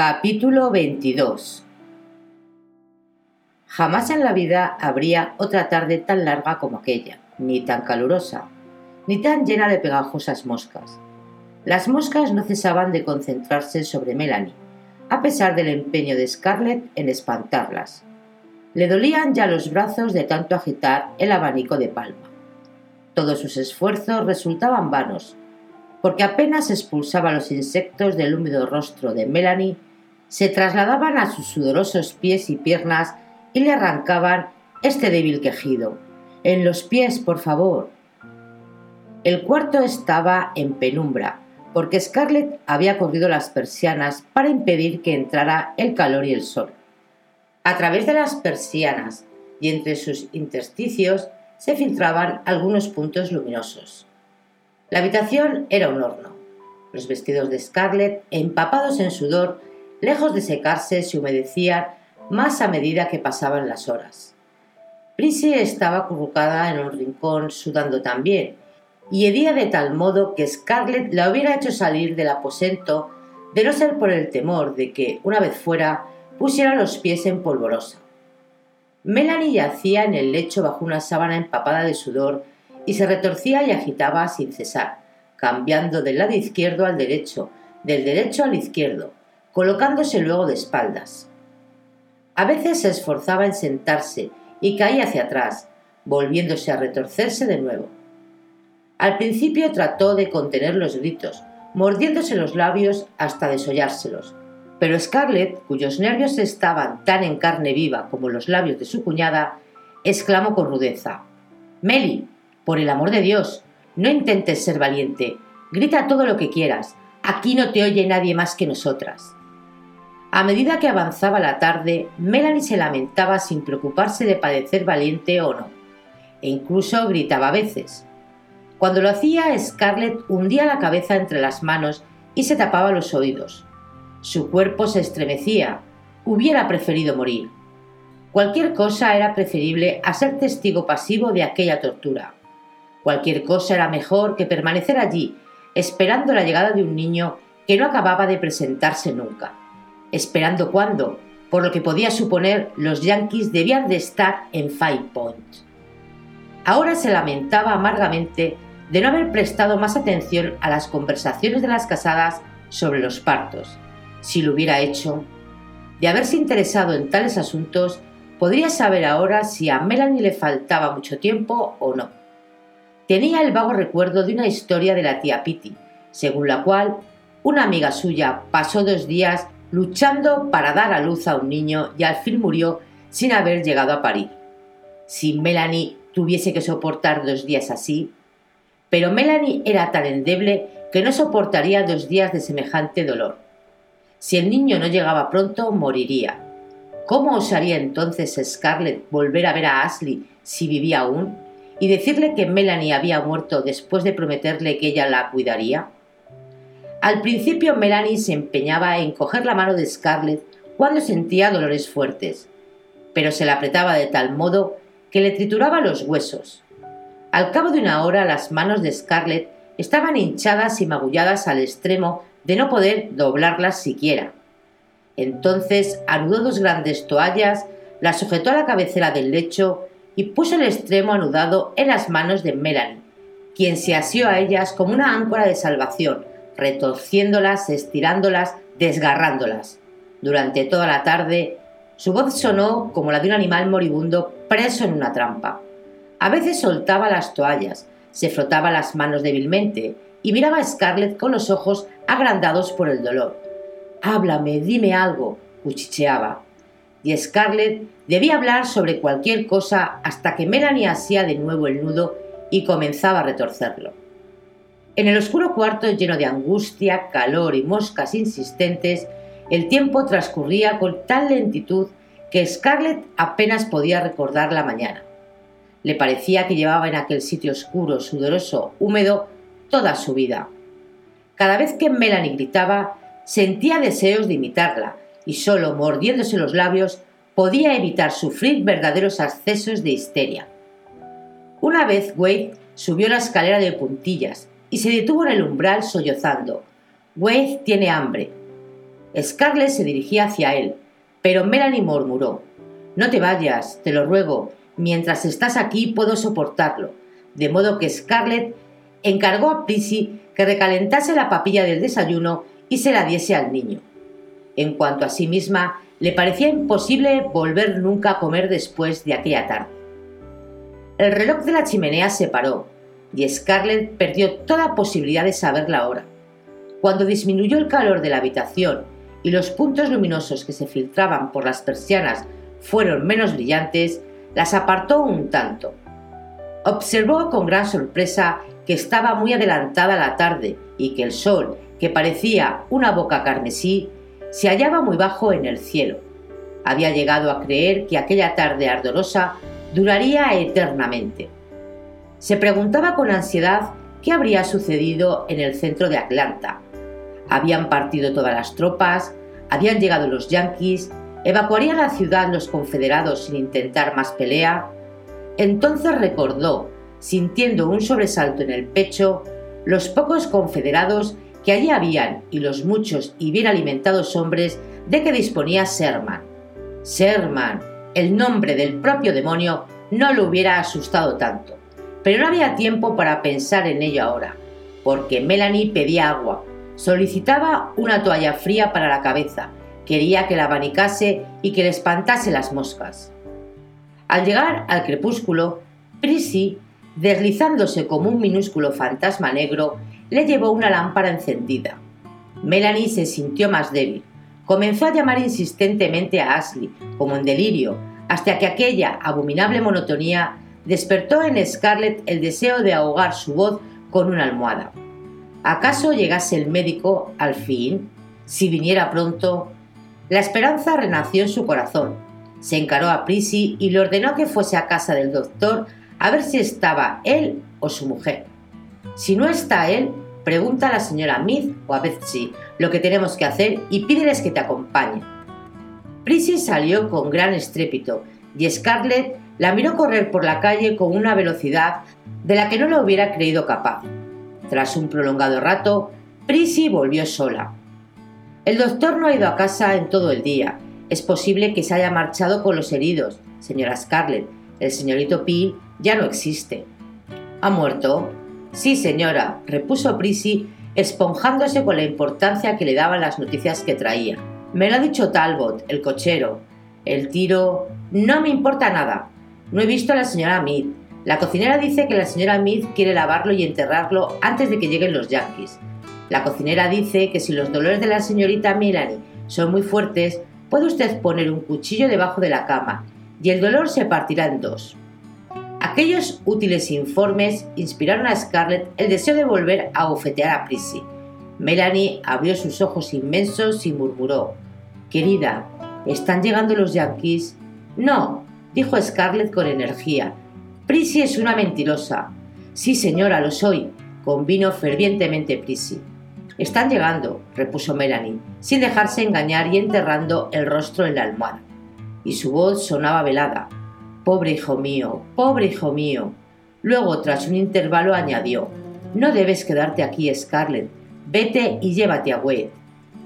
Capítulo 22 Jamás en la vida habría otra tarde tan larga como aquella, ni tan calurosa, ni tan llena de pegajosas moscas. Las moscas no cesaban de concentrarse sobre Melanie, a pesar del empeño de Scarlett en espantarlas. Le dolían ya los brazos de tanto agitar el abanico de palma. Todos sus esfuerzos resultaban vanos, porque apenas expulsaba los insectos del húmedo rostro de Melanie, se trasladaban a sus sudorosos pies y piernas y le arrancaban este débil quejido. En los pies, por favor. El cuarto estaba en penumbra, porque Scarlett había corrido las persianas para impedir que entrara el calor y el sol. A través de las persianas y entre sus intersticios se filtraban algunos puntos luminosos. La habitación era un horno. Los vestidos de Scarlett, empapados en sudor, lejos de secarse, se humedecían más a medida que pasaban las horas. Prissy estaba acurrucada en un rincón, sudando también, y hedía de tal modo que Scarlett la hubiera hecho salir del aposento de no ser por el temor de que, una vez fuera, pusiera los pies en polvorosa. Melanie yacía en el lecho bajo una sábana empapada de sudor y se retorcía y agitaba sin cesar, cambiando del lado izquierdo al derecho, del derecho al izquierdo, colocándose luego de espaldas. A veces se esforzaba en sentarse y caía hacia atrás, volviéndose a retorcerse de nuevo. Al principio trató de contener los gritos, mordiéndose los labios hasta desollárselos, pero Scarlett, cuyos nervios estaban tan en carne viva como los labios de su cuñada, exclamó con rudeza Meli, por el amor de Dios, no intentes ser valiente. Grita todo lo que quieras. Aquí no te oye nadie más que nosotras. A medida que avanzaba la tarde, Melanie se lamentaba sin preocuparse de padecer valiente o no, e incluso gritaba a veces. Cuando lo hacía, Scarlett hundía la cabeza entre las manos y se tapaba los oídos. Su cuerpo se estremecía. Hubiera preferido morir. Cualquier cosa era preferible a ser testigo pasivo de aquella tortura. Cualquier cosa era mejor que permanecer allí, esperando la llegada de un niño que no acababa de presentarse nunca. Esperando cuándo, por lo que podía suponer, los yankees debían de estar en Five Point. Ahora se lamentaba amargamente de no haber prestado más atención a las conversaciones de las casadas sobre los partos si lo hubiera hecho. De haberse interesado en tales asuntos, podría saber ahora si a Melanie le faltaba mucho tiempo o no. Tenía el vago recuerdo de una historia de la tía Pitty, según la cual una amiga suya pasó dos días luchando para dar a luz a un niño y al fin murió sin haber llegado a parir. Si Melanie tuviese que soportar dos días así, pero Melanie era tan endeble que no soportaría dos días de semejante dolor. Si el niño no llegaba pronto, moriría. ¿Cómo osaría entonces Scarlett volver a ver a Ashley si vivía aún y decirle que Melanie había muerto después de prometerle que ella la cuidaría? Al principio Melanie se empeñaba en coger la mano de Scarlett cuando sentía dolores fuertes, pero se la apretaba de tal modo que le trituraba los huesos. Al cabo de una hora las manos de Scarlett estaban hinchadas y magulladas al extremo de no poder doblarlas siquiera. Entonces anudó dos grandes toallas, las sujetó a la cabecera del lecho y puso el extremo anudado en las manos de Melanie, quien se asió a ellas como una áncora de salvación, retorciéndolas, estirándolas, desgarrándolas. Durante toda la tarde, su voz sonó como la de un animal moribundo preso en una trampa. A veces soltaba las toallas, se frotaba las manos débilmente y miraba a Scarlett con los ojos agrandados por el dolor. Háblame, dime algo, cuchicheaba. Y Scarlett debía hablar sobre cualquier cosa hasta que Melanie hacía de nuevo el nudo y comenzaba a retorcerlo. En el oscuro cuarto lleno de angustia, calor y moscas insistentes, el tiempo transcurría con tal lentitud que Scarlett apenas podía recordar la mañana. Le parecía que llevaba en aquel sitio oscuro, sudoroso, húmedo, toda su vida. Cada vez que Melanie gritaba, sentía deseos de imitarla, y solo mordiéndose los labios podía evitar sufrir verdaderos accesos de histeria. Una vez Wade subió la escalera de puntillas y se detuvo en el umbral sollozando. Wade tiene hambre. Scarlett se dirigía hacia él, pero Melanie murmuró: No te vayas, te lo ruego, Mientras estás aquí puedo soportarlo, de modo que Scarlett encargó a Prissy que recalentase la papilla del desayuno y se la diese al niño. En cuanto a sí misma, le parecía imposible volver nunca a comer después de aquella tarde. El reloj de la chimenea se paró y Scarlett perdió toda posibilidad de saber la hora. Cuando disminuyó el calor de la habitación y los puntos luminosos que se filtraban por las persianas fueron menos brillantes, las apartó un tanto. Observó con gran sorpresa que estaba muy adelantada la tarde y que el sol, que parecía una boca carmesí, se hallaba muy bajo en el cielo. Había llegado a creer que aquella tarde ardorosa duraría eternamente. Se preguntaba con ansiedad qué habría sucedido en el centro de Atlanta. Habían partido todas las tropas, habían llegado los yanquis, ¿Evacuarían la ciudad los confederados sin intentar más pelea? Entonces recordó, sintiendo un sobresalto en el pecho, los pocos confederados que allí habían y los muchos y bien alimentados hombres de que disponía Sherman. Sherman, el nombre del propio demonio, no lo hubiera asustado tanto. Pero no había tiempo para pensar en ello ahora, porque Melanie pedía agua, solicitaba una toalla fría para la cabeza Quería que la abanicase y que le espantase las moscas. Al llegar al crepúsculo, Prissy, deslizándose como un minúsculo fantasma negro, le llevó una lámpara encendida. Melanie se sintió más débil. Comenzó a llamar insistentemente a Ashley, como en delirio, hasta que aquella abominable monotonía despertó en Scarlett el deseo de ahogar su voz con una almohada. ¿Acaso llegase el médico al fin? Si viniera pronto, la esperanza renació en su corazón. Se encaró a Prissy y le ordenó que fuese a casa del doctor a ver si estaba él o su mujer. Si no está él, pregunta a la señora Mead o a Betsy lo que tenemos que hacer y pídeles que te acompañen. Prissy salió con gran estrépito y Scarlett la miró correr por la calle con una velocidad de la que no lo hubiera creído capaz. Tras un prolongado rato, Prissy volvió sola. El doctor no ha ido a casa en todo el día. Es posible que se haya marchado con los heridos, señora Scarlett. El señorito P ya no existe. ¿Ha muerto? Sí, señora, repuso Prissy, esponjándose con la importancia que le daban las noticias que traía. Me lo ha dicho Talbot, el cochero. El tiro. No me importa nada. No he visto a la señora Mead. La cocinera dice que la señora Mead quiere lavarlo y enterrarlo antes de que lleguen los yankees. La cocinera dice que si los dolores de la señorita Melanie son muy fuertes, puede usted poner un cuchillo debajo de la cama y el dolor se partirá en dos. Aquellos útiles informes inspiraron a Scarlett el deseo de volver a bofetear a Prissy. Melanie abrió sus ojos inmensos y murmuró: Querida, ¿están llegando los yankees? No, dijo Scarlett con energía. Prissy es una mentirosa. Sí, señora, lo soy, convino fervientemente Prissy. Están llegando, repuso Melanie, sin dejarse engañar y enterrando el rostro en la almohada. Y su voz sonaba velada. Pobre hijo mío, pobre hijo mío. Luego, tras un intervalo, añadió, No debes quedarte aquí, Scarlett. Vete y llévate a Wade.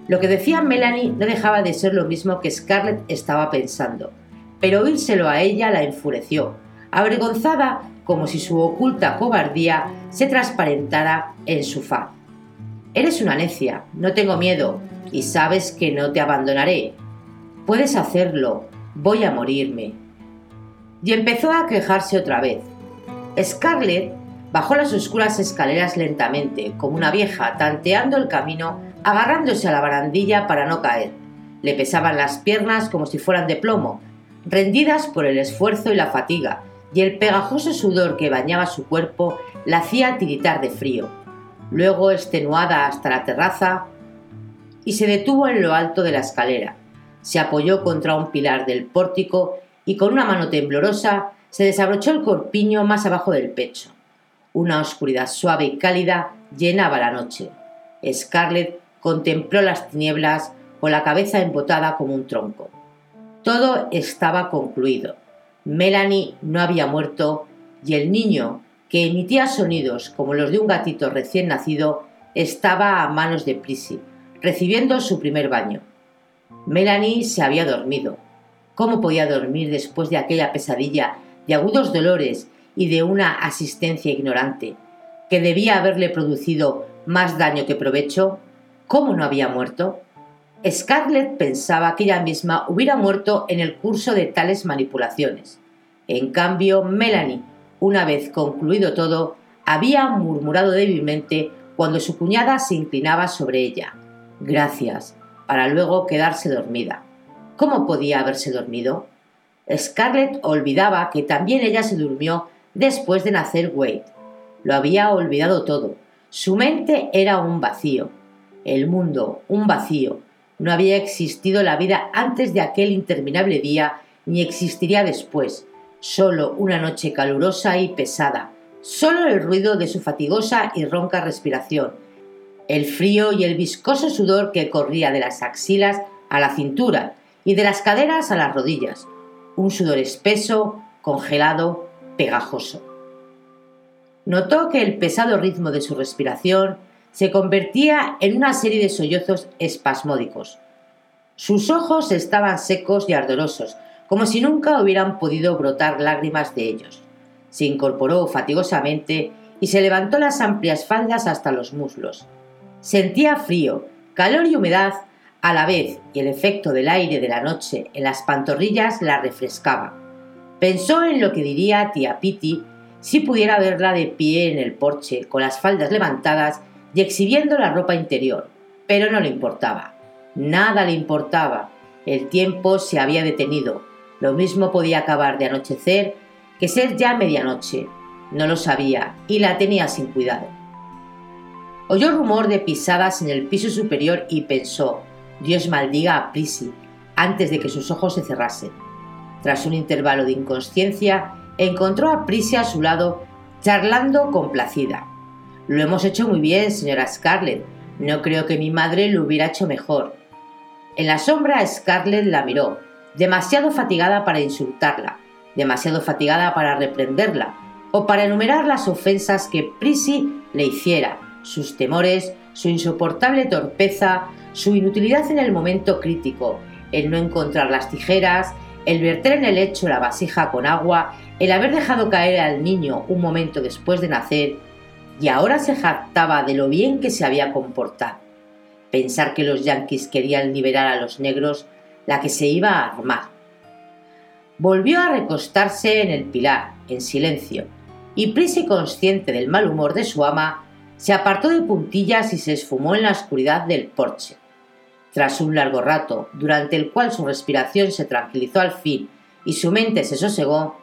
Lo que decía Melanie no dejaba de ser lo mismo que Scarlett estaba pensando, pero oírselo a ella la enfureció, avergonzada como si su oculta cobardía se transparentara en su faz. Eres una necia, no tengo miedo, y sabes que no te abandonaré. Puedes hacerlo, voy a morirme. Y empezó a quejarse otra vez. Scarlett bajó las oscuras escaleras lentamente, como una vieja, tanteando el camino, agarrándose a la barandilla para no caer. Le pesaban las piernas como si fueran de plomo, rendidas por el esfuerzo y la fatiga, y el pegajoso sudor que bañaba su cuerpo la hacía tiritar de frío. Luego, extenuada hasta la terraza, y se detuvo en lo alto de la escalera. Se apoyó contra un pilar del pórtico y con una mano temblorosa se desabrochó el corpiño más abajo del pecho. Una oscuridad suave y cálida llenaba la noche. Scarlett contempló las tinieblas con la cabeza embotada como un tronco. Todo estaba concluido. Melanie no había muerto y el niño, que emitía sonidos como los de un gatito recién nacido, estaba a manos de Prissy, recibiendo su primer baño. Melanie se había dormido. ¿Cómo podía dormir después de aquella pesadilla de agudos dolores y de una asistencia ignorante, que debía haberle producido más daño que provecho? ¿Cómo no había muerto? Scarlett pensaba que ella misma hubiera muerto en el curso de tales manipulaciones. En cambio, Melanie, una vez concluido todo, había murmurado débilmente cuando su cuñada se inclinaba sobre ella. Gracias, para luego quedarse dormida. ¿Cómo podía haberse dormido? Scarlett olvidaba que también ella se durmió después de nacer Wade. Lo había olvidado todo. Su mente era un vacío. El mundo, un vacío, no había existido la vida antes de aquel interminable día, ni existiría después. Solo una noche calurosa y pesada. Solo el ruido de su fatigosa y ronca respiración. El frío y el viscoso sudor que corría de las axilas a la cintura y de las caderas a las rodillas. Un sudor espeso, congelado, pegajoso. Notó que el pesado ritmo de su respiración se convertía en una serie de sollozos espasmódicos. Sus ojos estaban secos y ardorosos, como si nunca hubieran podido brotar lágrimas de ellos. Se incorporó fatigosamente y se levantó las amplias faldas hasta los muslos. Sentía frío, calor y humedad a la vez, y el efecto del aire de la noche en las pantorrillas la refrescaba. Pensó en lo que diría tía Piti si pudiera verla de pie en el porche, con las faldas levantadas y exhibiendo la ropa interior, pero no le importaba. Nada le importaba. El tiempo se había detenido. Lo mismo podía acabar de anochecer que ser ya medianoche. No lo sabía y la tenía sin cuidado. Oyó rumor de pisadas en el piso superior y pensó, Dios maldiga a Prissy, antes de que sus ojos se cerrasen. Tras un intervalo de inconsciencia, encontró a Prissy a su lado, charlando complacida. Lo hemos hecho muy bien, señora Scarlett. No creo que mi madre lo hubiera hecho mejor. En la sombra Scarlett la miró, demasiado fatigada para insultarla, demasiado fatigada para reprenderla, o para enumerar las ofensas que Prissy le hiciera, sus temores, su insoportable torpeza, su inutilidad en el momento crítico, el no encontrar las tijeras, el verter en el lecho la vasija con agua, el haber dejado caer al niño un momento después de nacer, y ahora se jactaba de lo bien que se había comportado. Pensar que los yanquis querían liberar a los negros, la que se iba a armar. Volvió a recostarse en el pilar, en silencio, y Prissy, consciente del mal humor de su ama, se apartó de puntillas y se esfumó en la oscuridad del porche. Tras un largo rato, durante el cual su respiración se tranquilizó al fin y su mente se sosegó,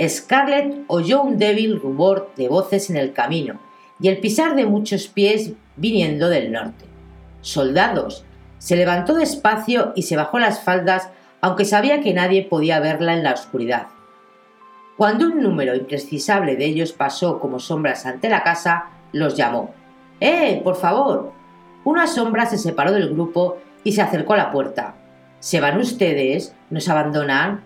Scarlett oyó un débil rubor de voces en el camino y el pisar de muchos pies viniendo del norte. Soldados. Se levantó despacio y se bajó las faldas, aunque sabía que nadie podía verla en la oscuridad. Cuando un número imprecisable de ellos pasó como sombras ante la casa, los llamó. ¡Eh! Por favor. Una sombra se separó del grupo y se acercó a la puerta. ¿Se van ustedes? ¿Nos abandonan?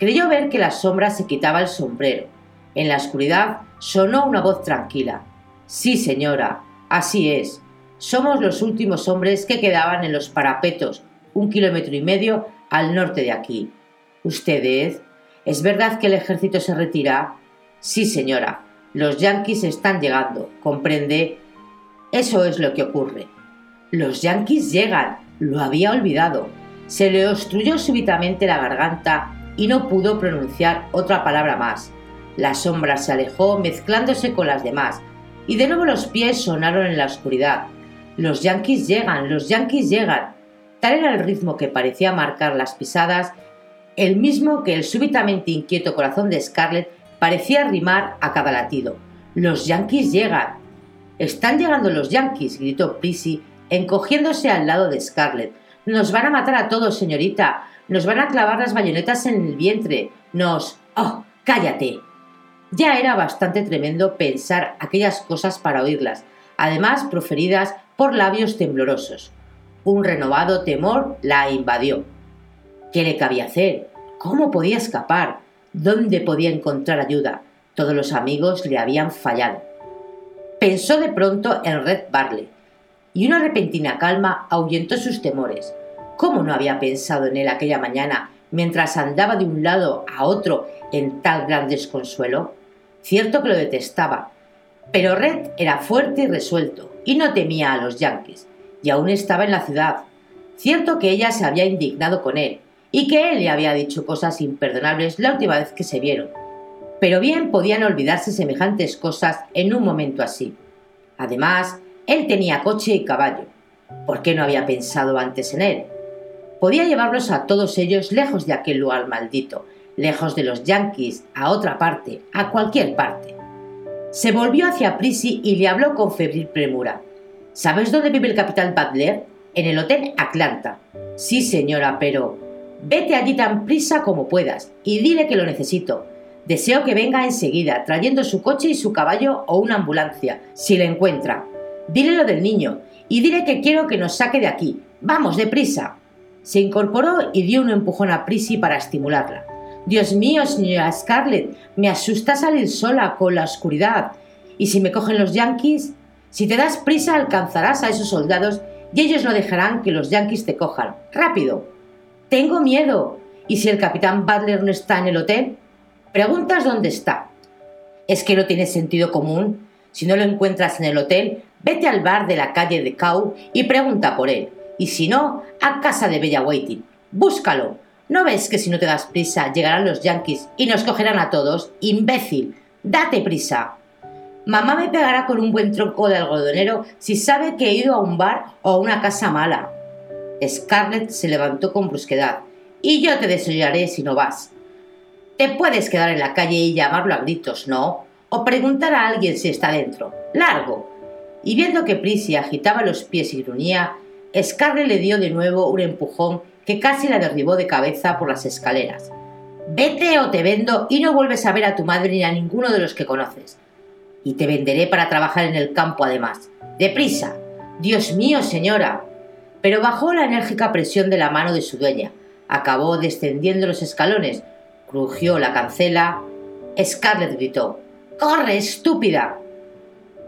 Creyó ver que la sombra se quitaba el sombrero. En la oscuridad sonó una voz tranquila. Sí, señora, así es. Somos los últimos hombres que quedaban en los parapetos, un kilómetro y medio al norte de aquí. ¿Ustedes? ¿Es verdad que el ejército se retira? Sí, señora. Los yanquis están llegando. ¿Comprende? Eso es lo que ocurre. Los yanquis llegan. Lo había olvidado. Se le obstruyó súbitamente la garganta y no pudo pronunciar otra palabra más. La sombra se alejó mezclándose con las demás, y de nuevo los pies sonaron en la oscuridad. Los yanquis llegan, los yanquis llegan. Tal era el ritmo que parecía marcar las pisadas, el mismo que el súbitamente inquieto corazón de Scarlett parecía rimar a cada latido. Los yanquis llegan. Están llegando los yanquis, gritó Prissy, encogiéndose al lado de Scarlett. Nos van a matar a todos, señorita. Nos van a clavar las bayonetas en el vientre. Nos. ¡Oh! ¡Cállate! Ya era bastante tremendo pensar aquellas cosas para oírlas, además proferidas por labios temblorosos. Un renovado temor la invadió. ¿Qué le cabía hacer? ¿Cómo podía escapar? ¿Dónde podía encontrar ayuda? Todos los amigos le habían fallado. Pensó de pronto en Red Barley, y una repentina calma ahuyentó sus temores. ¿Cómo no había pensado en él aquella mañana mientras andaba de un lado a otro en tal gran desconsuelo? Cierto que lo detestaba, pero Red era fuerte y resuelto y no temía a los yanquis, y aún estaba en la ciudad. Cierto que ella se había indignado con él y que él le había dicho cosas imperdonables la última vez que se vieron. Pero bien podían olvidarse semejantes cosas en un momento así. Además, él tenía coche y caballo. ¿Por qué no había pensado antes en él? Podía llevarlos a todos ellos lejos de aquel lugar maldito, lejos de los yanquis, a otra parte, a cualquier parte. Se volvió hacia Prissy y le habló con febril premura. ¿Sabes dónde vive el capitán Butler? En el Hotel Atlanta. Sí, señora, pero... Vete allí tan prisa como puedas y dile que lo necesito. Deseo que venga enseguida, trayendo su coche y su caballo o una ambulancia, si le encuentra. Dile lo del niño y dile que quiero que nos saque de aquí. Vamos, deprisa. Se incorporó y dio un empujón a Prissy para estimularla. Dios mío, señora Scarlett, me asusta salir sola con la oscuridad. ¿Y si me cogen los yankees? Si te das prisa alcanzarás a esos soldados y ellos no dejarán que los yankees te cojan. ¡Rápido! Tengo miedo. ¿Y si el capitán Butler no está en el hotel? Preguntas dónde está. ¿Es que no tiene sentido común? Si no lo encuentras en el hotel, vete al bar de la calle de Cow y pregunta por él. Y si no, a casa de Bella Waiting. Búscalo. ¿No ves que si no te das prisa llegarán los yankees y nos cogerán a todos? ¡Imbécil! ¡Date prisa! Mamá me pegará con un buen tronco de algodonero si sabe que he ido a un bar o a una casa mala. Scarlett se levantó con brusquedad. Y yo te desollaré si no vas. Te puedes quedar en la calle y llamarlo a gritos, ¿no? O preguntar a alguien si está dentro. ¡Largo! Y viendo que Prissy agitaba los pies y gruñía, Scarlett le dio de nuevo un empujón que casi la derribó de cabeza por las escaleras. Vete o te vendo y no vuelves a ver a tu madre ni a ninguno de los que conoces. Y te venderé para trabajar en el campo además. ¡Deprisa! Dios mío, señora. Pero bajó la enérgica presión de la mano de su dueña. Acabó descendiendo los escalones. Crujió la cancela. Scarlett gritó. ¡Corre, estúpida!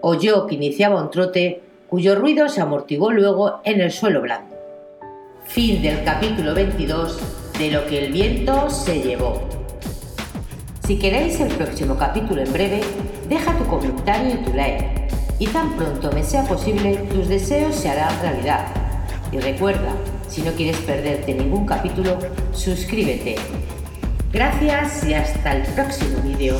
Oyó que iniciaba un trote cuyo ruido se amortiguó luego en el suelo blando. Fin del capítulo 22 de Lo que el viento se llevó. Si queréis el próximo capítulo en breve, deja tu comentario y tu like. Y tan pronto me sea posible, tus deseos se harán realidad. Y recuerda, si no quieres perderte ningún capítulo, suscríbete. Gracias y hasta el próximo vídeo.